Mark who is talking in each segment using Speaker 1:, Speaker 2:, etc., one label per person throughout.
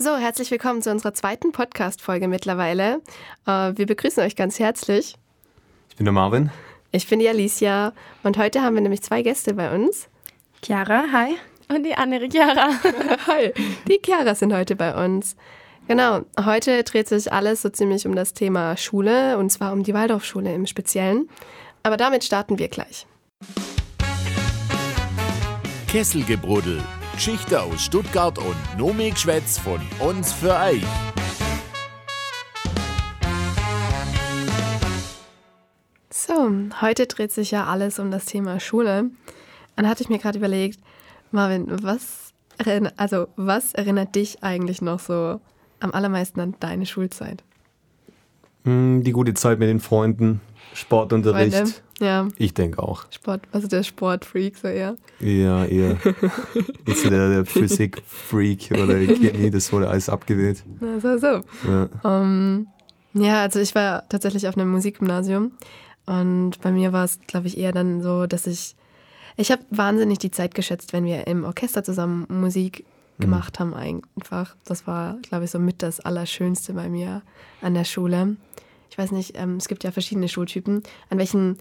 Speaker 1: So, herzlich willkommen zu unserer zweiten Podcast-Folge mittlerweile. Äh, wir begrüßen euch ganz herzlich.
Speaker 2: Ich bin der Marvin.
Speaker 1: Ich bin die Alicia und heute haben wir nämlich zwei Gäste bei uns.
Speaker 3: Chiara, hi.
Speaker 4: Und die andere Chiara.
Speaker 1: hi. Die Chiara sind heute bei uns. Genau, heute dreht sich alles so ziemlich um das Thema Schule und zwar um die Waldorfschule im Speziellen. Aber damit starten wir gleich.
Speaker 5: Kesselgebruddel, Geschichte aus Stuttgart und Nomikschwätz von uns für euch.
Speaker 1: So, heute dreht sich ja alles um das Thema Schule. Dann hatte ich mir gerade überlegt, Marvin, was, also, was erinnert dich eigentlich noch so am allermeisten an deine Schulzeit?
Speaker 2: Hm, die gute Zeit mit den Freunden, Sportunterricht. Freunde,
Speaker 1: ja.
Speaker 2: Ich denke auch.
Speaker 1: Sport, also der Sportfreak so eher.
Speaker 2: Ja, eher. Jetzt der, der Physik-Freak oder Chemie, das wurde alles abgewählt.
Speaker 1: Na, so, so. Ja. Um, ja, also ich war tatsächlich auf einem Musikgymnasium und bei mir war es, glaube ich, eher dann so, dass ich, ich habe wahnsinnig die Zeit geschätzt, wenn wir im Orchester zusammen Musik mhm. gemacht haben einfach. Das war, glaube ich, so mit das Allerschönste bei mir an der Schule. Ich weiß nicht, ähm, es gibt ja verschiedene Schultypen. An welchen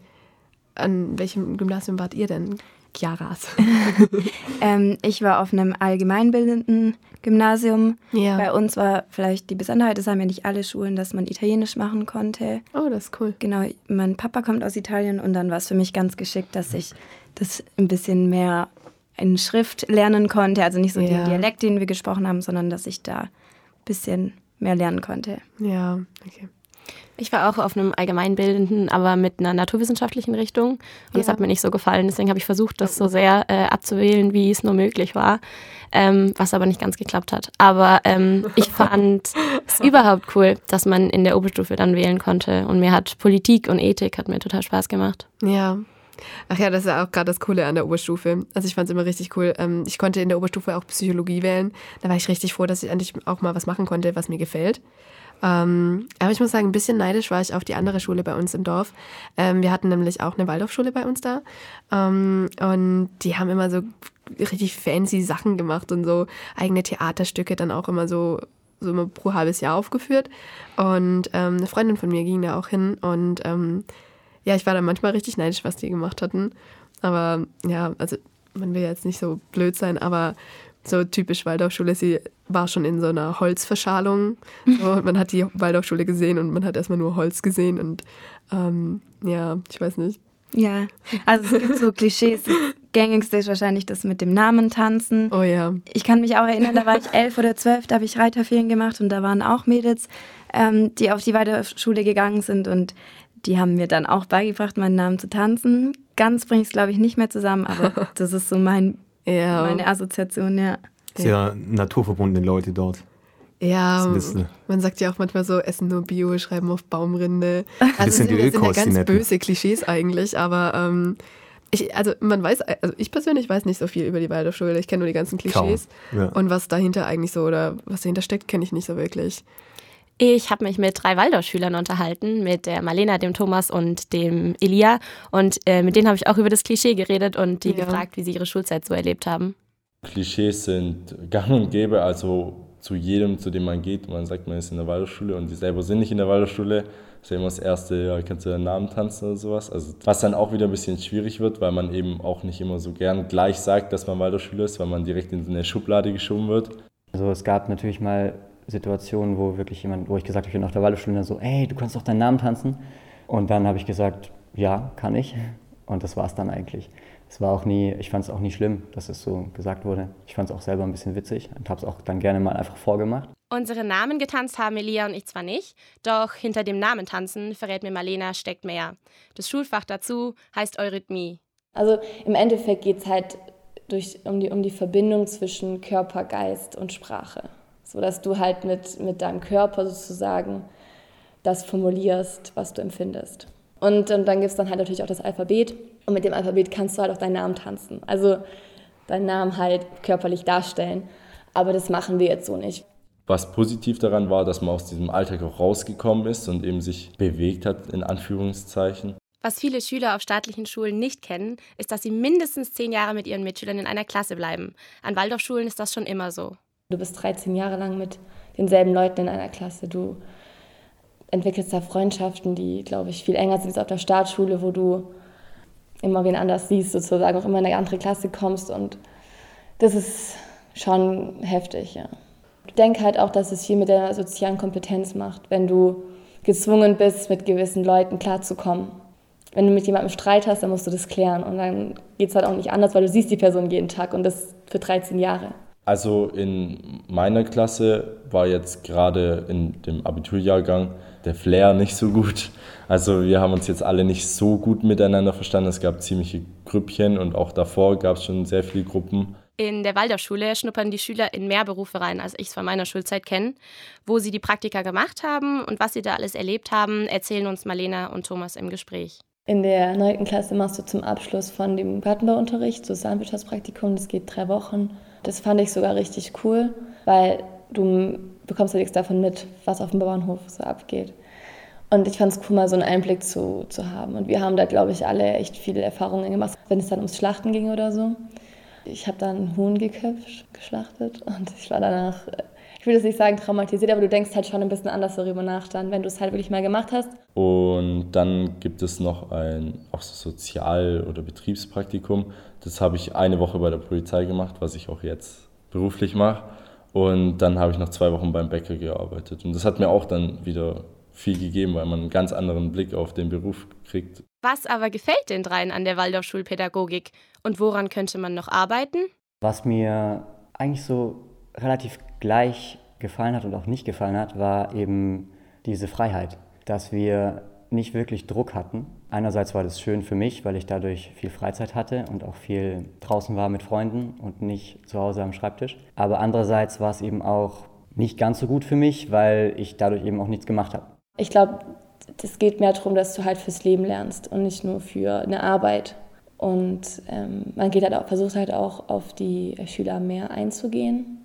Speaker 1: an welchem Gymnasium wart ihr denn, Chiaras?
Speaker 3: ähm, ich war auf einem allgemeinbildenden Gymnasium. Ja. Bei uns war vielleicht die Besonderheit, das haben ja nicht alle Schulen, dass man Italienisch machen konnte.
Speaker 1: Oh, das ist cool.
Speaker 3: Genau, mein Papa kommt aus Italien und dann war es für mich ganz geschickt, dass ich das ein bisschen mehr in Schrift lernen konnte. Also nicht so ja. den Dialekt, den wir gesprochen haben, sondern dass ich da ein bisschen mehr lernen konnte.
Speaker 1: Ja, okay.
Speaker 4: Ich war auch auf einem allgemeinbildenden, aber mit einer naturwissenschaftlichen Richtung. Und ja. das hat mir nicht so gefallen. Deswegen habe ich versucht, das so sehr äh, abzuwählen, wie es nur möglich war. Ähm, was aber nicht ganz geklappt hat. Aber ähm, ich fand es überhaupt cool, dass man in der Oberstufe dann wählen konnte. Und mir hat Politik und Ethik hat mir total Spaß gemacht.
Speaker 1: Ja. Ach ja, das ist ja auch gerade das Coole an der Oberstufe. Also ich fand es immer richtig cool. Ähm, ich konnte in der Oberstufe auch Psychologie wählen. Da war ich richtig froh, dass ich endlich auch mal was machen konnte, was mir gefällt. Ähm, aber ich muss sagen, ein bisschen neidisch war ich auf die andere Schule bei uns im Dorf. Ähm, wir hatten nämlich auch eine Waldorfschule bei uns da. Ähm, und die haben immer so richtig fancy Sachen gemacht und so eigene Theaterstücke dann auch immer so, so immer pro halbes Jahr aufgeführt. Und ähm, eine Freundin von mir ging da auch hin und ähm, ja, ich war da manchmal richtig neidisch, was die gemacht hatten. Aber ja, also man will jetzt nicht so blöd sein, aber so typisch Waldorfschule, sie war schon in so einer Holzverschalung. So, man hat die Waldorfschule gesehen und man hat erstmal nur Holz gesehen und ähm, ja, ich weiß nicht.
Speaker 3: Ja, also es gibt so Klischees. Das gängigste ist wahrscheinlich das mit dem Namen tanzen.
Speaker 1: Oh ja.
Speaker 3: Ich kann mich auch erinnern, da war ich elf oder zwölf, da habe ich Reiterferien gemacht und da waren auch Mädels, ähm, die auf die Waldorfschule gegangen sind und die haben mir dann auch beigebracht, meinen Namen zu tanzen. Ganz bringe ich es, glaube ich, nicht mehr zusammen, aber das ist so mein ja. Meine Assoziation, ja.
Speaker 2: Sehr naturverbundene Leute dort.
Speaker 1: Ja, man sagt ja auch manchmal so, essen nur Bio, schreiben auf Baumrinde.
Speaker 2: Also das sind, die
Speaker 1: sind ja ganz böse Klischees eigentlich, aber ähm, ich, also man weiß, also ich persönlich weiß nicht so viel über die Waldorfschule. Ich kenne nur die ganzen Klischees. Ja. Und was dahinter eigentlich so oder was dahinter steckt, kenne ich nicht so wirklich.
Speaker 4: Ich habe mich mit drei Waldorfschülern unterhalten, mit der Marlena, dem Thomas und dem Elia. Und äh, mit denen habe ich auch über das Klischee geredet und die ja. gefragt, wie sie ihre Schulzeit so erlebt haben.
Speaker 6: Klischees sind gang und gäbe, also zu jedem, zu dem man geht. Man sagt, man ist in der Waldorfschule und die selber sind nicht in der Waldorfschule. Das ist ja immer das Erste, ja, kannst du deinen Namen tanzen oder sowas. Also, was dann auch wieder ein bisschen schwierig wird, weil man eben auch nicht immer so gern gleich sagt, dass man Waldorfschüler ist, weil man direkt in eine Schublade geschoben wird.
Speaker 7: Also es gab natürlich mal Situationen, wo wirklich jemand, wo ich gesagt habe, ich bin auf der Waldorfschule, so, ey, du kannst doch deinen Namen tanzen. Und dann habe ich gesagt, ja, kann ich. Und das war es dann eigentlich. Es war auch nie, ich fand es auch nie schlimm, dass es so gesagt wurde. Ich fand es auch selber ein bisschen witzig und habe es auch dann gerne mal einfach vorgemacht.
Speaker 4: Unsere Namen getanzt haben Elia und ich zwar nicht, doch hinter dem Namen tanzen, verrät mir Marlena, steckt mehr. Das Schulfach dazu heißt Eurythmie.
Speaker 8: Also im Endeffekt geht es halt durch, um, die, um die Verbindung zwischen Körper, Geist und Sprache so dass du halt mit, mit deinem Körper sozusagen das formulierst, was du empfindest. Und, und dann gibt es dann halt natürlich auch das Alphabet und mit dem Alphabet kannst du halt auch deinen Namen tanzen. Also deinen Namen halt körperlich darstellen. Aber das machen wir jetzt so nicht.
Speaker 6: Was positiv daran war, dass man aus diesem Alltag auch rausgekommen ist und eben sich bewegt hat, in Anführungszeichen.
Speaker 4: Was viele Schüler auf staatlichen Schulen nicht kennen, ist, dass sie mindestens zehn Jahre mit ihren Mitschülern in einer Klasse bleiben. An Waldorfschulen ist das schon immer so.
Speaker 8: Du bist 13 Jahre lang mit denselben Leuten in einer Klasse. Du entwickelst da Freundschaften, die, glaube ich, viel enger sind als auf der Startschule, wo du immer wen anders siehst, sozusagen auch immer in eine andere Klasse kommst. Und das ist schon heftig, ja. Ich denke halt auch, dass es viel mit der sozialen Kompetenz macht, wenn du gezwungen bist, mit gewissen Leuten klarzukommen. Wenn du mit jemandem Streit hast, dann musst du das klären. Und dann geht es halt auch nicht anders, weil du siehst die Person jeden Tag und das für 13 Jahre.
Speaker 6: Also in meiner Klasse war jetzt gerade in dem Abiturjahrgang der Flair nicht so gut. Also wir haben uns jetzt alle nicht so gut miteinander verstanden. Es gab ziemliche Grüppchen und auch davor gab es schon sehr viele Gruppen.
Speaker 4: In der Waldorfschule schnuppern die Schüler in mehr Berufe rein, als ich es von meiner Schulzeit kenne. Wo sie die Praktika gemacht haben und was sie da alles erlebt haben, erzählen uns Marlena und Thomas im Gespräch.
Speaker 8: In der 9. Klasse machst du zum Abschluss von dem Gartenbauunterricht so Landwirtschaftspraktikum, das geht drei Wochen. Das fand ich sogar richtig cool, weil du bekommst ja nichts davon mit, was auf dem Bauernhof so abgeht. Und ich fand es cool, mal so einen Einblick zu, zu haben. Und wir haben da, glaube ich, alle echt viele Erfahrungen gemacht, wenn es dann ums Schlachten ging oder so. Ich habe dann Huhn geköpft, geschlachtet und ich war danach, ich will das nicht sagen traumatisiert, aber du denkst halt schon ein bisschen anders darüber nach dann, wenn du es halt wirklich mal gemacht hast.
Speaker 6: Und dann gibt es noch ein auch so Sozial- oder Betriebspraktikum. Das habe ich eine Woche bei der Polizei gemacht, was ich auch jetzt beruflich mache. Und dann habe ich noch zwei Wochen beim Bäcker gearbeitet. Und das hat mir auch dann wieder viel gegeben, weil man einen ganz anderen Blick auf den Beruf kriegt.
Speaker 4: Was aber gefällt den dreien an der Waldorfschulpädagogik und woran könnte man noch arbeiten?
Speaker 7: Was mir eigentlich so relativ gleich gefallen hat und auch nicht gefallen hat, war eben diese Freiheit, dass wir nicht wirklich Druck hatten. Einerseits war das schön für mich, weil ich dadurch viel Freizeit hatte und auch viel draußen war mit Freunden und nicht zu Hause am Schreibtisch. Aber andererseits war es eben auch nicht ganz so gut für mich, weil ich dadurch eben auch nichts gemacht habe.
Speaker 8: Ich glaube, es geht mehr darum, dass du halt fürs Leben lernst und nicht nur für eine Arbeit. Und ähm, man geht halt auch, versucht halt auch auf die Schüler mehr einzugehen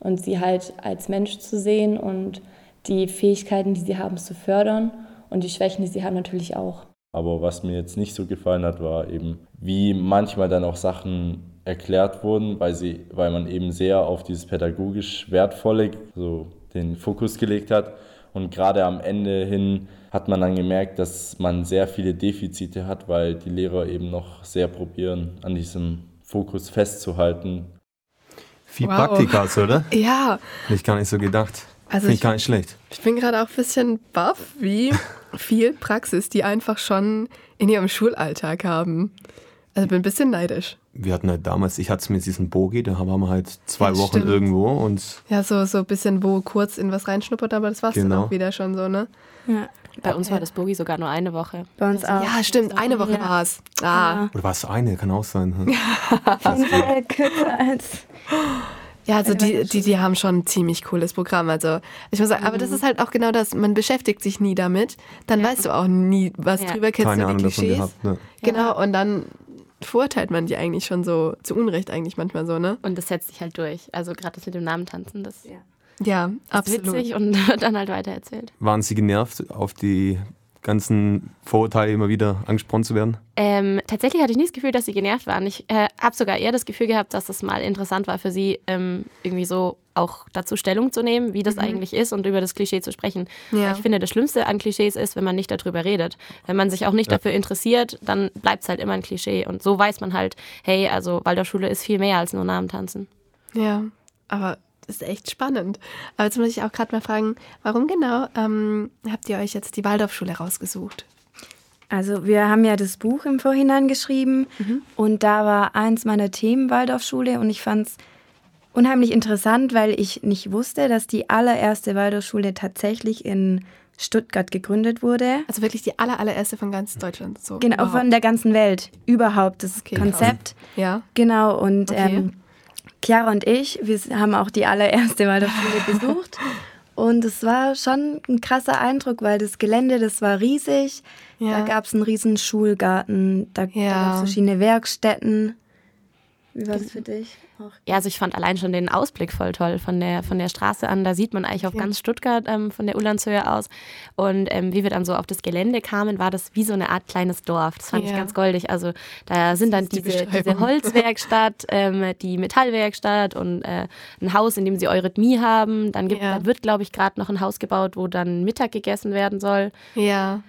Speaker 8: und sie halt als Mensch zu sehen und die Fähigkeiten, die sie haben, zu fördern und die Schwächen, die sie haben, natürlich auch.
Speaker 6: Aber was mir jetzt nicht so gefallen hat, war eben, wie manchmal dann auch Sachen erklärt wurden, weil, sie, weil man eben sehr auf dieses pädagogisch Wertvolle so den Fokus gelegt hat. Und gerade am Ende hin hat man dann gemerkt, dass man sehr viele Defizite hat, weil die Lehrer eben noch sehr probieren, an diesem Fokus festzuhalten.
Speaker 2: Viel wow. Praktikas, oder?
Speaker 1: Ja.
Speaker 2: Nicht gar nicht so gedacht.
Speaker 1: Also
Speaker 2: Finde ich gar nicht schlecht.
Speaker 1: Ich bin gerade auch ein bisschen baff, wie viel Praxis die einfach schon in ihrem Schulalltag haben. Also bin ein bisschen neidisch.
Speaker 2: Wir hatten halt damals, ich hatte es mit diesem Bogi, da waren wir halt zwei ja, Wochen stimmt. irgendwo und.
Speaker 1: Ja, so, so ein bisschen, wo kurz in was reinschnuppert, aber das war es genau. dann auch wieder schon so, ne?
Speaker 4: Ja. Bei uns war das Bogi sogar nur eine Woche.
Speaker 3: Bei uns auch.
Speaker 1: Ja, stimmt, eine Woche ja. war es. Ah.
Speaker 2: Oder war es eine? Kann auch sein. Hm?
Speaker 3: kürzer als.
Speaker 1: Ja, also die, die, die haben schon ein ziemlich cooles Programm. Also ich muss sagen, aber das mhm. ist halt auch genau das, man beschäftigt sich nie damit. Dann ja. weißt du auch nie, was ja. drüber kennst
Speaker 2: Keine
Speaker 1: du
Speaker 2: die Ahnung Klischees. Gehabt, ne?
Speaker 1: Genau, und dann verurteilt man die eigentlich schon so, zu Unrecht eigentlich manchmal so, ne?
Speaker 4: Und das setzt sich halt durch. Also gerade das mit dem Namen tanzen, das
Speaker 1: ja, ja absolut.
Speaker 4: witzig und dann halt weitererzählt.
Speaker 2: Waren Sie genervt auf die ganzen Vorurteile immer wieder angesprochen zu werden?
Speaker 4: Ähm, tatsächlich hatte ich nie das Gefühl, dass sie genervt waren. Ich äh, habe sogar eher das Gefühl gehabt, dass es mal interessant war für sie, ähm, irgendwie so auch dazu Stellung zu nehmen, wie das mhm. eigentlich ist und über das Klischee zu sprechen. Ja. Ich finde, das Schlimmste an Klischees ist, wenn man nicht darüber redet. Wenn man sich auch nicht ja. dafür interessiert, dann bleibt es halt immer ein Klischee. Und so weiß man halt, hey, also Waldorfschule ist viel mehr als nur Namen tanzen.
Speaker 1: Ja, aber ist echt spannend. Aber jetzt muss ich auch gerade mal fragen, warum genau ähm, habt ihr euch jetzt die Waldorfschule rausgesucht?
Speaker 3: Also wir haben ja das Buch im Vorhinein geschrieben mhm. und da war eins meiner Themen Waldorfschule und ich fand es unheimlich interessant, weil ich nicht wusste, dass die allererste Waldorfschule tatsächlich in Stuttgart gegründet wurde.
Speaker 1: Also wirklich die aller, allererste von ganz Deutschland. So
Speaker 3: genau, überhaupt. von der ganzen Welt. Überhaupt das okay, Konzept.
Speaker 1: Ja.
Speaker 3: Genau, und okay. ähm, Chiara und ich, wir haben auch die allererste Waldorfschule besucht. Und es war schon ein krasser Eindruck, weil das Gelände, das war riesig. Ja. Da gab es einen riesen Schulgarten, da, ja. da gab es verschiedene Werkstätten. Wie war das für dich?
Speaker 4: Ja, also ich fand allein schon den Ausblick voll toll von der, von der Straße an. Da sieht man eigentlich auf ja. ganz Stuttgart ähm, von der Ulandshöhe aus. Und ähm, wie wir dann so auf das Gelände kamen, war das wie so eine Art kleines Dorf. Das fand ja. ich ganz goldig. Also da sind dann diese, die diese Holzwerkstatt, ähm, die Metallwerkstatt und äh, ein Haus, in dem sie Eurythmie haben. Dann gibt, ja. da wird, glaube ich, gerade noch ein Haus gebaut, wo dann Mittag gegessen werden soll.
Speaker 1: Ja.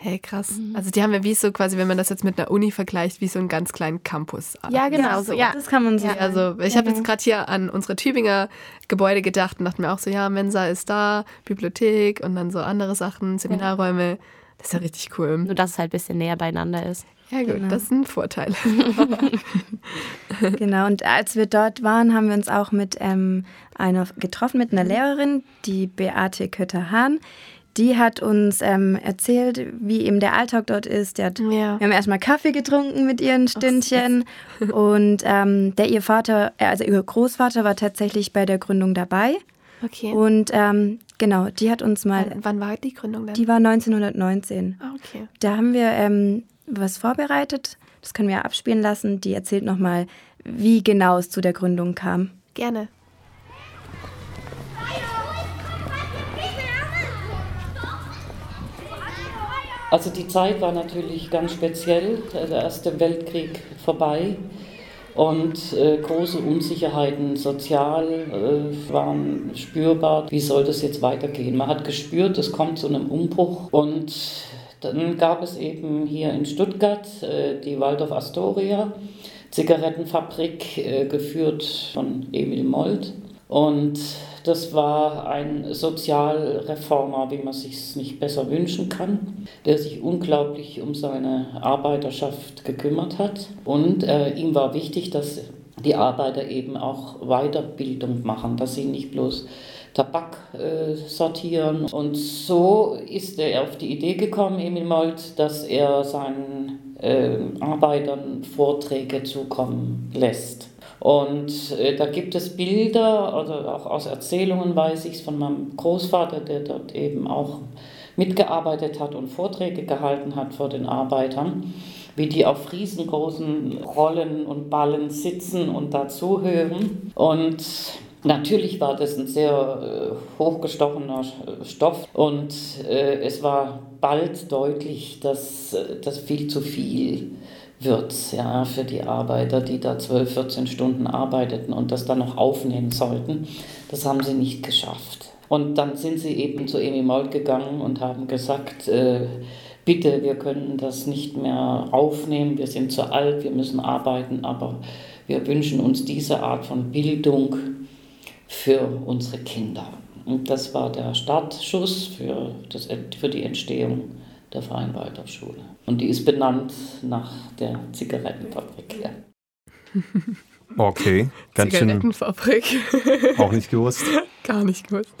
Speaker 1: Hey, krass. Mhm. Also die haben ja wie so quasi, wenn man das jetzt mit einer Uni vergleicht, wie so einen ganz kleinen Campus.
Speaker 4: Ja, genau. Ja, so. ja.
Speaker 1: Das kann man so. Ja, also ich ja. habe jetzt gerade hier an unsere Tübinger Gebäude gedacht und dachte mir auch so, ja, Mensa ist da, Bibliothek und dann so andere Sachen, Seminarräume. Das ist ja richtig cool.
Speaker 4: Nur, dass es halt ein bisschen näher beieinander ist.
Speaker 1: Ja, gut, genau. das sind Vorteile.
Speaker 3: genau, und als wir dort waren, haben wir uns auch mit ähm, einer getroffen, mit einer Lehrerin, die Beate Kötter-Hahn die hat uns ähm, erzählt, wie eben der Alltag dort ist. Hat, ja. Wir haben erstmal Kaffee getrunken mit ihren Stündchen. Ach, und ähm, der ihr Vater, äh, also ihr Großvater war tatsächlich bei der Gründung dabei. Okay. Und ähm, genau, die hat uns mal.
Speaker 1: Wann, wann, war die Gründung denn?
Speaker 3: Die war 1919.
Speaker 1: Ah, okay.
Speaker 3: Da haben wir ähm, was vorbereitet. Das können wir abspielen lassen. Die erzählt nochmal, wie genau es zu der Gründung kam.
Speaker 1: Gerne.
Speaker 9: Also die Zeit war natürlich ganz speziell, der Erste Weltkrieg vorbei und äh, große Unsicherheiten sozial äh, waren spürbar. Wie soll das jetzt weitergehen? Man hat gespürt, es kommt zu einem Umbruch und dann gab es eben hier in Stuttgart äh, die Waldorf Astoria, Zigarettenfabrik, äh, geführt von Emil Molt. Und das war ein Sozialreformer, wie man sich nicht besser wünschen kann, der sich unglaublich um seine Arbeiterschaft gekümmert hat. Und äh, ihm war wichtig, dass die Arbeiter eben auch Weiterbildung machen, dass sie nicht bloß Tabak äh, sortieren. Und so ist er auf die Idee gekommen, Emil Molt, dass er seinen äh, Arbeitern Vorträge zukommen lässt. Und äh, da gibt es Bilder, also auch aus Erzählungen weiß ich es von meinem Großvater, der dort eben auch mitgearbeitet hat und Vorträge gehalten hat vor den Arbeitern, wie die auf riesengroßen Rollen und Ballen sitzen und dazuhören. Und Natürlich war das ein sehr äh, hochgestochener Stoff und äh, es war bald deutlich, dass äh, das viel zu viel wird ja, für die Arbeiter, die da 12, 14 Stunden arbeiteten und das dann noch aufnehmen sollten. Das haben sie nicht geschafft. Und dann sind sie eben zu Emi Molt gegangen und haben gesagt, äh, bitte, wir können das nicht mehr aufnehmen, wir sind zu alt, wir müssen arbeiten, aber wir wünschen uns diese Art von Bildung für unsere Kinder. Und das war der Startschuss für, das, für die Entstehung der Freien Waldorfschule. Und die ist benannt nach der Zigarettenfabrik hier.
Speaker 2: Okay,
Speaker 1: ganz Zigarettenfabrik.
Speaker 2: schön. Auch nicht gewusst.
Speaker 1: Gar nicht gewusst.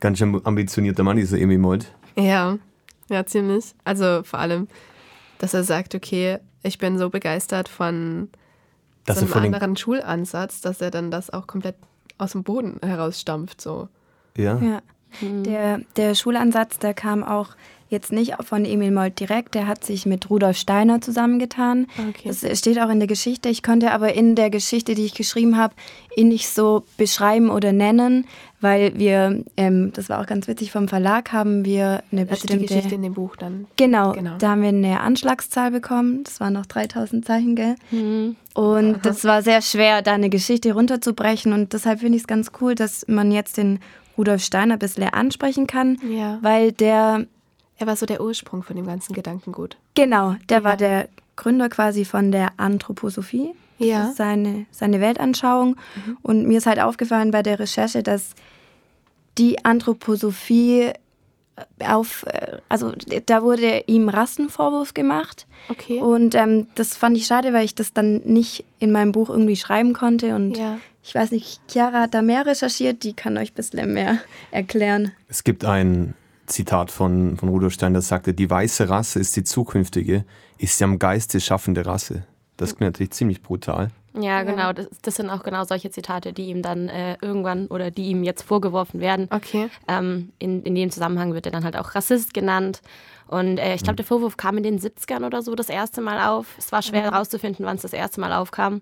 Speaker 2: Ganz schön ambitionierter Mann, dieser Emi Mold.
Speaker 1: Ja, ja, ziemlich. Also vor allem, dass er sagt, okay, ich bin so begeistert von dass so einem anderen Schulansatz, dass er dann das auch komplett aus dem Boden herausstampft. So.
Speaker 2: Ja.
Speaker 3: ja. Mhm. Der, der Schulansatz, der kam auch jetzt nicht von Emil Molt direkt, der hat sich mit Rudolf Steiner zusammengetan. Okay. Das steht auch in der Geschichte. Ich konnte aber in der Geschichte, die ich geschrieben habe, ihn nicht so beschreiben oder nennen, weil wir, ähm, das war auch ganz witzig, vom Verlag haben wir eine
Speaker 1: also bestimmte... die Geschichte in dem Buch dann.
Speaker 3: Genau, genau, da haben wir eine Anschlagszahl bekommen. Das waren noch 3000 Zeichen, gell? Mhm. Und das war sehr schwer, da eine Geschichte runterzubrechen. Und deshalb finde ich es ganz cool, dass man jetzt den Rudolf Steiner ein bisschen ansprechen kann, ja. weil der
Speaker 1: er war so der Ursprung von dem ganzen Gedankengut.
Speaker 3: Genau, der ja. war der Gründer quasi von der Anthroposophie. Ja. seine, seine Weltanschauung. Mhm. Und mir ist halt aufgefallen bei der Recherche, dass die Anthroposophie auf, äh, also da wurde ihm Rassenvorwurf gemacht.
Speaker 1: Okay.
Speaker 3: Und ähm, das fand ich schade, weil ich das dann nicht in meinem Buch irgendwie schreiben konnte. Und ja. ich weiß nicht, Chiara hat da mehr recherchiert, die kann euch ein bisschen mehr erklären.
Speaker 2: Es gibt ein Zitat von, von Rudolf Stein, das sagte, die weiße Rasse ist die zukünftige, ist die am Geiste schaffende Rasse. Das klingt natürlich ziemlich brutal.
Speaker 4: Ja, genau. Das, das, sind auch genau solche Zitate, die ihm dann äh, irgendwann oder die ihm jetzt vorgeworfen werden.
Speaker 1: Okay.
Speaker 4: Ähm, in, in dem Zusammenhang wird er dann halt auch Rassist genannt. Und äh, ich glaube, hm. der Vorwurf kam in den 70ern oder so das erste Mal auf. Es war schwer herauszufinden, wann es das erste Mal aufkam.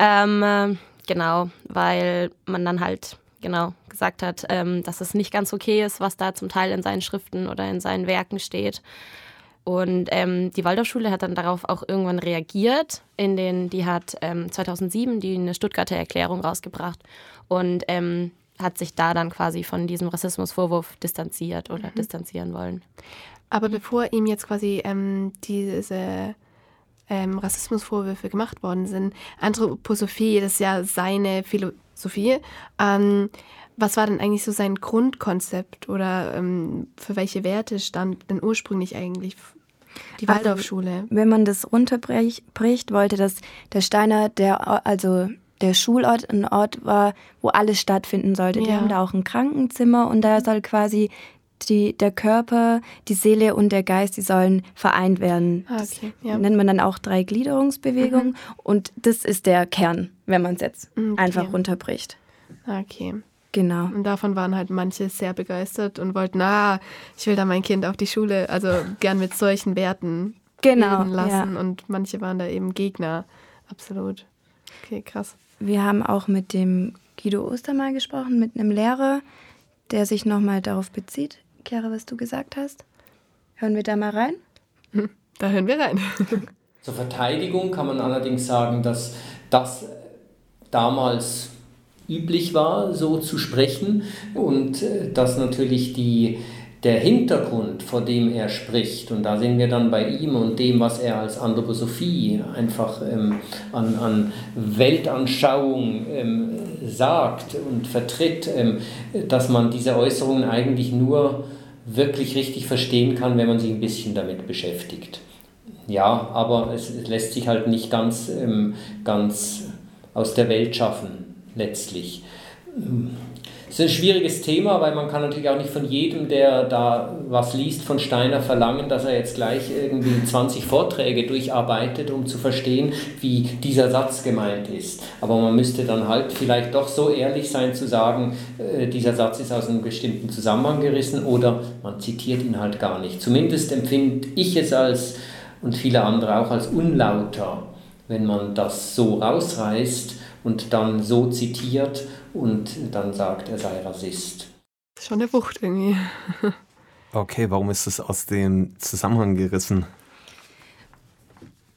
Speaker 4: Ähm, äh, genau, weil man dann halt genau gesagt hat, ähm, dass es nicht ganz okay ist, was da zum Teil in seinen Schriften oder in seinen Werken steht. Und ähm, die Waldorfschule hat dann darauf auch irgendwann reagiert. In den, die hat ähm, 2007 die eine Stuttgarter Erklärung rausgebracht und ähm, hat sich da dann quasi von diesem Rassismusvorwurf distanziert oder mhm. distanzieren wollen.
Speaker 1: Aber bevor ihm jetzt quasi ähm, diese ähm, Rassismusvorwürfe gemacht worden sind, Anthroposophie, das ist ja seine Philosophie. Ähm, was war denn eigentlich so sein Grundkonzept oder ähm, für welche Werte stand denn ursprünglich eigentlich die also, Waldorfschule? Also,
Speaker 3: wenn man das runterbricht, wollte das der Steiner, der also der Schulort ein Ort war, wo alles stattfinden sollte. Ja. Die haben da auch ein Krankenzimmer und da soll quasi die, der Körper, die Seele und der Geist, die sollen vereint werden. Ah, okay, ja. nennt man dann auch Dreigliederungsbewegung mhm. und das ist der Kern, wenn man es jetzt okay. einfach runterbricht.
Speaker 1: Okay.
Speaker 3: Genau.
Speaker 1: Und davon waren halt manche sehr begeistert und wollten, ah, ich will da mein Kind auf die Schule, also gern mit solchen Werten
Speaker 3: genau,
Speaker 1: lassen. Ja. Und manche waren da eben Gegner. Absolut. Okay, krass.
Speaker 3: Wir haben auch mit dem Guido Ostermal gesprochen, mit einem Lehrer, der sich nochmal darauf bezieht, Chiara, was du gesagt hast. Hören wir da mal rein?
Speaker 1: Hm, da hören wir rein.
Speaker 10: Zur Verteidigung kann man allerdings sagen, dass das damals üblich war, so zu sprechen und äh, dass natürlich die, der Hintergrund, vor dem er spricht, und da sind wir dann bei ihm und dem, was er als Anthroposophie einfach ähm, an, an Weltanschauung ähm, sagt und vertritt, ähm, dass man diese Äußerungen eigentlich nur wirklich richtig verstehen kann, wenn man sich ein bisschen damit beschäftigt. Ja, aber es, es lässt sich halt nicht ganz, ähm, ganz aus der Welt schaffen letztlich. Es ist ein schwieriges Thema, weil man kann natürlich auch nicht von jedem, der da was liest von Steiner, verlangen, dass er jetzt gleich irgendwie 20 Vorträge durcharbeitet, um zu verstehen, wie dieser Satz gemeint ist. Aber man müsste dann halt vielleicht doch so ehrlich sein zu sagen, äh, dieser Satz ist aus einem bestimmten Zusammenhang gerissen oder man zitiert ihn halt gar nicht. Zumindest empfinde ich es als und viele andere auch als unlauter, wenn man das so rausreißt und dann so zitiert und dann sagt, er sei Rassist.
Speaker 1: Schon eine Wucht irgendwie.
Speaker 2: okay, warum ist das aus dem Zusammenhang gerissen?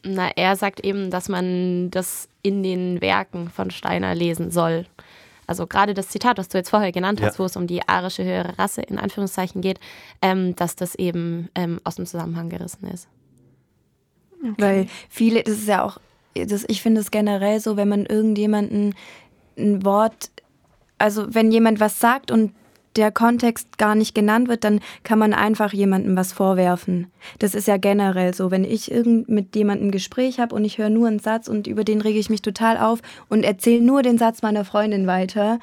Speaker 4: Na, er sagt eben, dass man das in den Werken von Steiner lesen soll. Also gerade das Zitat, was du jetzt vorher genannt hast, ja. wo es um die arische höhere Rasse in Anführungszeichen geht, ähm, dass das eben ähm, aus dem Zusammenhang gerissen ist.
Speaker 3: Okay. Weil viele, das ist ja auch das, ich finde es generell so, wenn man irgendjemanden ein Wort, also wenn jemand was sagt und der Kontext gar nicht genannt wird, dann kann man einfach jemandem was vorwerfen. Das ist ja generell so. Wenn ich irgend mit jemandem ein Gespräch habe und ich höre nur einen Satz und über den rege ich mich total auf und erzähle nur den Satz meiner Freundin weiter,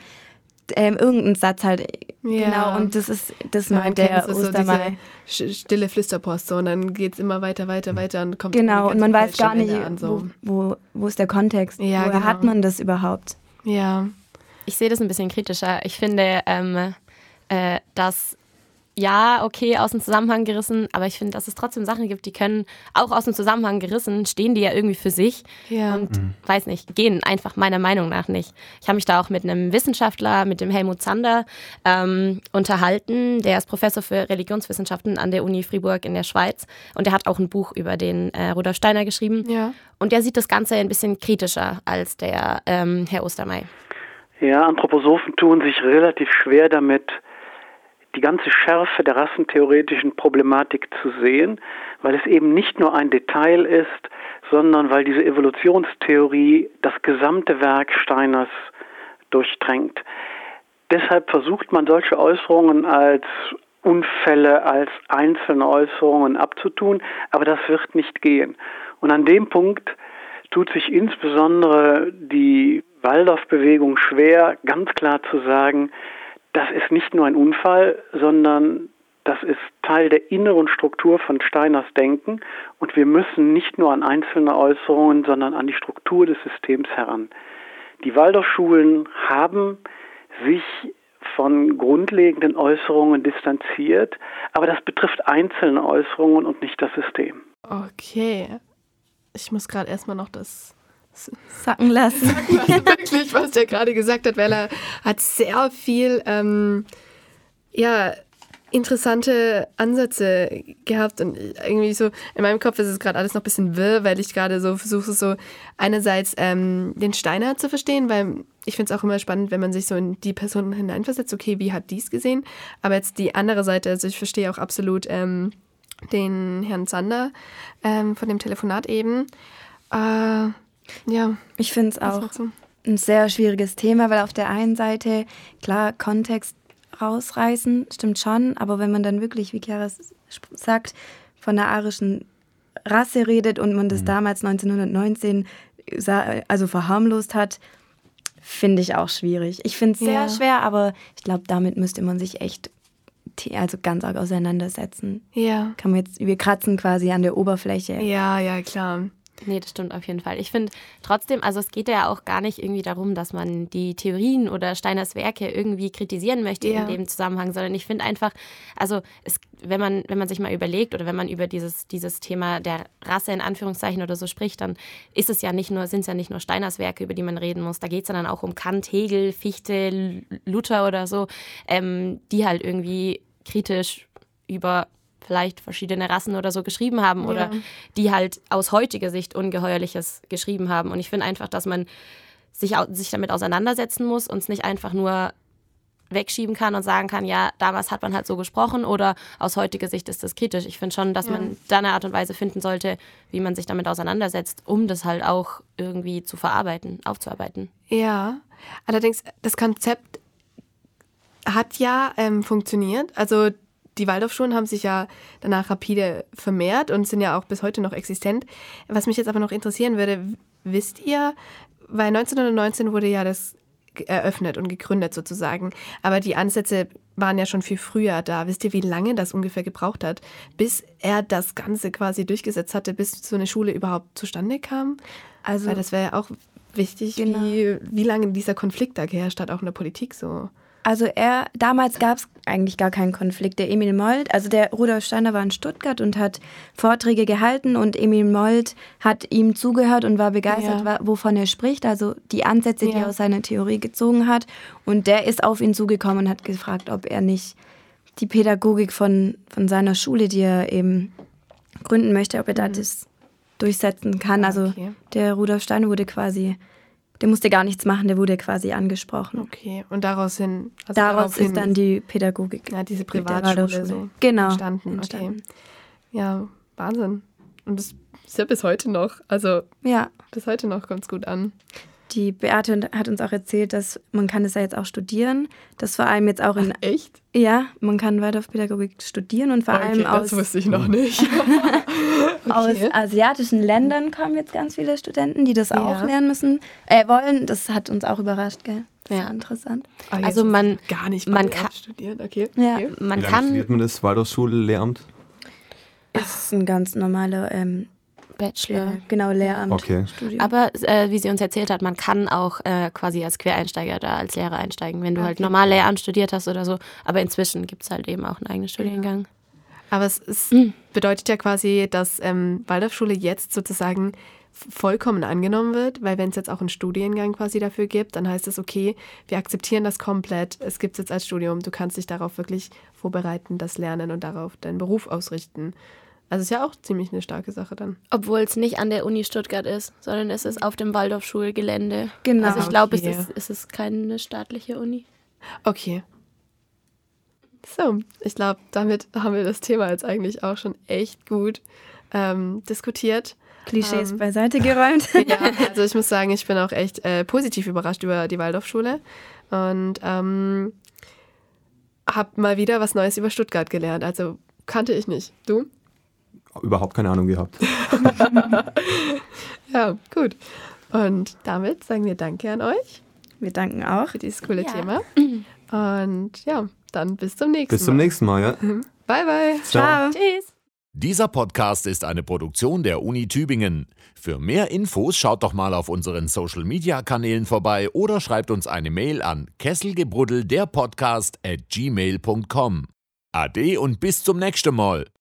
Speaker 3: ähm, irgendeinen Satz halt. Ja. Genau, und das ist, das meint der Ostermal.
Speaker 1: So stille Flüsterpost, so, und dann geht es immer weiter, weiter, weiter und kommt
Speaker 3: Genau, und man weiß gar nicht, an, so. wo, wo, wo ist der Kontext? Ja, Woher genau. hat man das überhaupt?
Speaker 1: Ja.
Speaker 4: Ich sehe das ein bisschen kritischer. Ich finde, ähm, äh, dass ja, okay, aus dem Zusammenhang gerissen, aber ich finde, dass es trotzdem Sachen gibt, die können auch aus dem Zusammenhang gerissen, stehen die ja irgendwie für sich ja. und mhm. weiß nicht, gehen einfach meiner Meinung nach nicht. Ich habe mich da auch mit einem Wissenschaftler, mit dem Helmut Zander, ähm, unterhalten. Der ist Professor für Religionswissenschaften an der Uni Fribourg in der Schweiz und der hat auch ein Buch über den äh, Rudolf Steiner geschrieben. Ja. Und der sieht das Ganze ein bisschen kritischer als der ähm, Herr Ostermey.
Speaker 11: Ja, Anthroposophen tun sich relativ schwer damit, die ganze Schärfe der rassentheoretischen Problematik zu sehen, weil es eben nicht nur ein Detail ist, sondern weil diese Evolutionstheorie das gesamte Werk Steiners durchdrängt. Deshalb versucht man solche Äußerungen als Unfälle, als einzelne Äußerungen abzutun, aber das wird nicht gehen. Und an dem Punkt tut sich insbesondere die Waldorf-Bewegung schwer, ganz klar zu sagen, das ist nicht nur ein Unfall, sondern das ist Teil der inneren Struktur von Steiners Denken und wir müssen nicht nur an einzelne Äußerungen, sondern an die Struktur des Systems heran. Die Waldorfschulen haben sich von grundlegenden Äußerungen distanziert, aber das betrifft einzelne Äußerungen und nicht das System.
Speaker 1: Okay. Ich muss gerade erstmal noch das
Speaker 3: sacken lassen.
Speaker 1: Wirklich, was der gerade gesagt hat, weil er hat sehr viel, ähm, ja, interessante Ansätze gehabt und irgendwie so, in meinem Kopf ist es gerade alles noch ein bisschen wirr, weil ich gerade so versuche, so einerseits ähm, den Steiner zu verstehen, weil ich finde es auch immer spannend, wenn man sich so in die Person hineinversetzt, okay, wie hat dies gesehen? Aber jetzt die andere Seite, also ich verstehe auch absolut ähm, den Herrn Zander ähm, von dem Telefonat eben. Äh, ja.
Speaker 3: Ich finde es auch so. ein sehr schwieriges Thema, weil auf der einen Seite, klar, Kontext rausreißen, stimmt schon, aber wenn man dann wirklich, wie Chiara sagt, von der arischen Rasse redet und man das mhm. damals 1919 also verharmlost hat, finde ich auch schwierig. Ich finde es sehr ja. schwer, aber ich glaube, damit müsste man sich echt also ganz arg auseinandersetzen. Ja. Kann man jetzt, wir kratzen quasi an der Oberfläche.
Speaker 1: Ja, ja, klar.
Speaker 4: Nee, das stimmt auf jeden Fall. Ich finde trotzdem, also es geht ja auch gar nicht irgendwie darum, dass man die Theorien oder Steiners Werke irgendwie kritisieren möchte ja. in dem Zusammenhang, sondern ich finde einfach, also es, wenn man, wenn man sich mal überlegt oder wenn man über dieses, dieses Thema der Rasse in Anführungszeichen oder so spricht, dann ist es ja nicht nur, sind es ja nicht nur Steiners Werke, über die man reden muss. Da geht es ja dann auch um Kant, Hegel, Fichte, Luther oder so, ähm, die halt irgendwie kritisch über vielleicht verschiedene Rassen oder so geschrieben haben ja. oder die halt aus heutiger Sicht Ungeheuerliches geschrieben haben. Und ich finde einfach, dass man sich, sich damit auseinandersetzen muss und es nicht einfach nur wegschieben kann und sagen kann, ja, damals hat man halt so gesprochen oder aus heutiger Sicht ist das kritisch. Ich finde schon, dass ja. man da eine Art und Weise finden sollte, wie man sich damit auseinandersetzt, um das halt auch irgendwie zu verarbeiten, aufzuarbeiten.
Speaker 1: Ja, allerdings das Konzept hat ja ähm, funktioniert. Also die Waldorfschulen haben sich ja danach rapide vermehrt und sind ja auch bis heute noch existent. Was mich jetzt aber noch interessieren würde, wisst ihr, weil 1919 wurde ja das eröffnet und gegründet sozusagen, aber die Ansätze waren ja schon viel früher da. Wisst ihr, wie lange das ungefähr gebraucht hat, bis er das Ganze quasi durchgesetzt hatte, bis so eine Schule überhaupt zustande kam? Also, weil das wäre ja auch wichtig, genau. wie, wie lange dieser Konflikt da geherrscht hat, auch in der Politik so.
Speaker 3: Also er, damals gab es eigentlich gar keinen Konflikt. Der Emil Molt, also der Rudolf Steiner war in Stuttgart und hat Vorträge gehalten und Emil Molt hat ihm zugehört und war begeistert, ja. wovon er spricht, also die Ansätze, die ja. er aus seiner Theorie gezogen hat. Und der ist auf ihn zugekommen und hat gefragt, ob er nicht die Pädagogik von, von seiner Schule, die er eben gründen möchte, ob er mhm. da das durchsetzen kann. Also okay. der Rudolf Steiner wurde quasi der musste gar nichts machen, der wurde quasi angesprochen.
Speaker 1: Okay, und daraus hin.
Speaker 3: Also daraus ist dann die Pädagogik.
Speaker 1: Ja, diese Privatschule so
Speaker 3: genau,
Speaker 1: entstanden. entstanden. Okay. Ja, Wahnsinn. Und das ist ja bis heute noch. Also ja. bis heute noch kommt es gut an.
Speaker 3: Die Beate hat uns auch erzählt, dass man kann das ja jetzt auch studieren. Das vor allem jetzt auch in... Ach,
Speaker 1: echt?
Speaker 3: Ja, man kann Waldorfpädagogik studieren und vor okay, allem aus...
Speaker 1: das wusste ich noch nicht.
Speaker 3: okay. Aus asiatischen Ländern kommen jetzt ganz viele Studenten, die das ja. auch lernen müssen, äh, wollen. Das hat uns auch überrascht, gell? Das ja. interessant.
Speaker 1: Oh, also man gar nicht man kann studieren, okay.
Speaker 3: Ja.
Speaker 2: okay.
Speaker 3: Man
Speaker 2: Wie kann studiert man das Waldorfschule-Lehramt?
Speaker 3: Ist ein ganz normaler ähm,
Speaker 4: Bachelor.
Speaker 3: Ja, genau, Lehramt.
Speaker 2: Okay.
Speaker 4: Studium. Aber äh, wie sie uns erzählt hat, man kann auch äh, quasi als Quereinsteiger da als Lehrer einsteigen, wenn du halt okay. halt normal Lehramt studiert hast oder so. Aber inzwischen gibt es halt eben auch einen eigenen Studiengang.
Speaker 1: Aber es ist, mhm. bedeutet ja quasi, dass ähm, Waldorfschule jetzt sozusagen vollkommen angenommen wird, weil wenn es jetzt auch einen Studiengang quasi dafür gibt, dann heißt es, okay, wir akzeptieren das komplett, es gibt es jetzt als Studium, du kannst dich darauf wirklich vorbereiten, das lernen und darauf deinen Beruf ausrichten. Also ist ja auch ziemlich eine starke Sache dann.
Speaker 4: Obwohl es nicht an der Uni Stuttgart ist, sondern es ist auf dem Waldorfschulgelände.
Speaker 3: Genau.
Speaker 4: Also ich glaube, okay. es, ist, es ist keine staatliche Uni.
Speaker 1: Okay. So, ich glaube, damit haben wir das Thema jetzt eigentlich auch schon echt gut ähm, diskutiert.
Speaker 3: Klischees ähm, beiseite geräumt.
Speaker 1: ja, also ich muss sagen, ich bin auch echt äh, positiv überrascht über die Waldorfschule und ähm, habe mal wieder was Neues über Stuttgart gelernt. Also kannte ich nicht. Du?
Speaker 2: Überhaupt keine Ahnung gehabt.
Speaker 1: ja, gut. Und damit sagen wir Danke an euch.
Speaker 3: Wir danken auch
Speaker 1: für dieses coole ja. Thema. Und ja, dann bis zum nächsten
Speaker 2: Mal. Bis zum nächsten Mal, ja.
Speaker 1: Bye, bye.
Speaker 3: Ciao. Ciao. Tschüss.
Speaker 5: Dieser Podcast ist eine Produktion der Uni Tübingen. Für mehr Infos schaut doch mal auf unseren Social Media Kanälen vorbei oder schreibt uns eine Mail an kesselgebruddel der Podcast at gmail.com. Ade und bis zum nächsten Mal.